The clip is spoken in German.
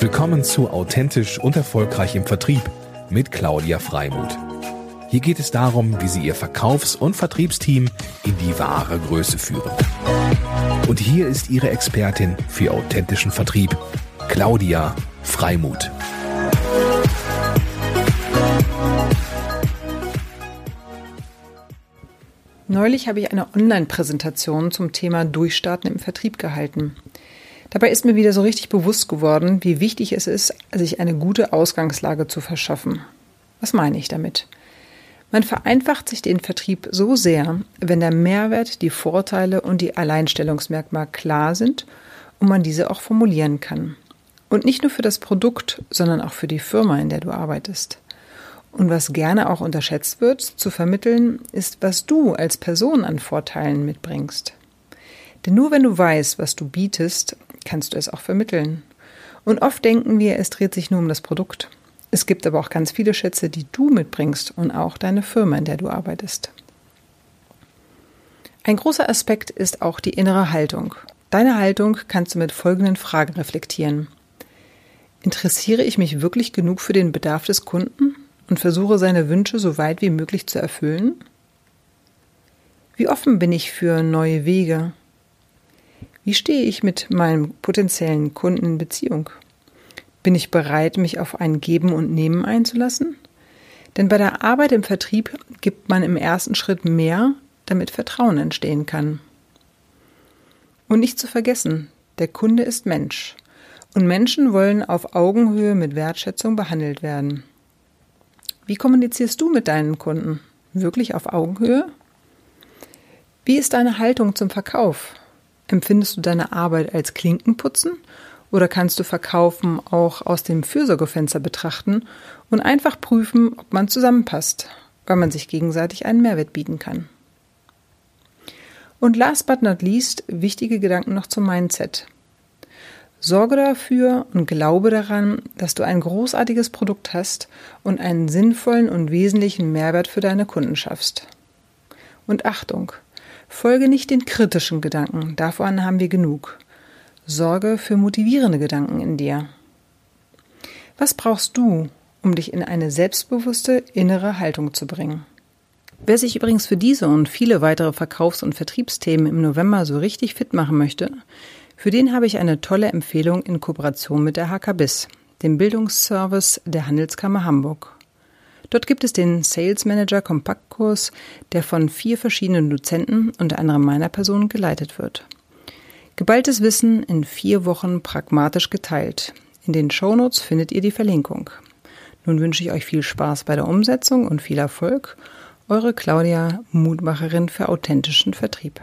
Willkommen zu Authentisch und Erfolgreich im Vertrieb mit Claudia Freimuth. Hier geht es darum, wie Sie Ihr Verkaufs- und Vertriebsteam in die wahre Größe führen. Und hier ist Ihre Expertin für authentischen Vertrieb, Claudia Freimuth. Neulich habe ich eine Online-Präsentation zum Thema Durchstarten im Vertrieb gehalten. Dabei ist mir wieder so richtig bewusst geworden, wie wichtig es ist, sich eine gute Ausgangslage zu verschaffen. Was meine ich damit? Man vereinfacht sich den Vertrieb so sehr, wenn der Mehrwert, die Vorteile und die Alleinstellungsmerkmale klar sind und man diese auch formulieren kann. Und nicht nur für das Produkt, sondern auch für die Firma, in der du arbeitest. Und was gerne auch unterschätzt wird, zu vermitteln, ist, was du als Person an Vorteilen mitbringst. Denn nur wenn du weißt, was du bietest, kannst du es auch vermitteln. Und oft denken wir, es dreht sich nur um das Produkt. Es gibt aber auch ganz viele Schätze, die du mitbringst und auch deine Firma, in der du arbeitest. Ein großer Aspekt ist auch die innere Haltung. Deine Haltung kannst du mit folgenden Fragen reflektieren. Interessiere ich mich wirklich genug für den Bedarf des Kunden? und versuche seine Wünsche so weit wie möglich zu erfüllen? Wie offen bin ich für neue Wege? Wie stehe ich mit meinem potenziellen Kunden in Beziehung? Bin ich bereit, mich auf ein Geben und Nehmen einzulassen? Denn bei der Arbeit im Vertrieb gibt man im ersten Schritt mehr, damit Vertrauen entstehen kann. Und nicht zu vergessen, der Kunde ist Mensch. Und Menschen wollen auf Augenhöhe mit Wertschätzung behandelt werden. Wie kommunizierst du mit deinen Kunden? Wirklich auf Augenhöhe? Wie ist deine Haltung zum Verkauf? Empfindest du deine Arbeit als Klinkenputzen oder kannst du Verkaufen auch aus dem Fürsorgefenster betrachten und einfach prüfen, ob man zusammenpasst, weil man sich gegenseitig einen Mehrwert bieten kann? Und last but not least wichtige Gedanken noch zum Mindset. Sorge dafür und glaube daran, dass du ein großartiges Produkt hast und einen sinnvollen und wesentlichen Mehrwert für deine Kunden schaffst. Und Achtung, folge nicht den kritischen Gedanken, davon haben wir genug. Sorge für motivierende Gedanken in dir. Was brauchst du, um dich in eine selbstbewusste innere Haltung zu bringen? Wer sich übrigens für diese und viele weitere Verkaufs- und Vertriebsthemen im November so richtig fit machen möchte, für den habe ich eine tolle Empfehlung in Kooperation mit der HKBIS, dem Bildungsservice der Handelskammer Hamburg. Dort gibt es den Sales Manager Kompaktkurs, der von vier verschiedenen Dozenten, unter anderem meiner Person, geleitet wird. Geballtes Wissen in vier Wochen pragmatisch geteilt. In den Shownotes findet ihr die Verlinkung. Nun wünsche ich euch viel Spaß bei der Umsetzung und viel Erfolg. Eure Claudia, Mutmacherin für authentischen Vertrieb.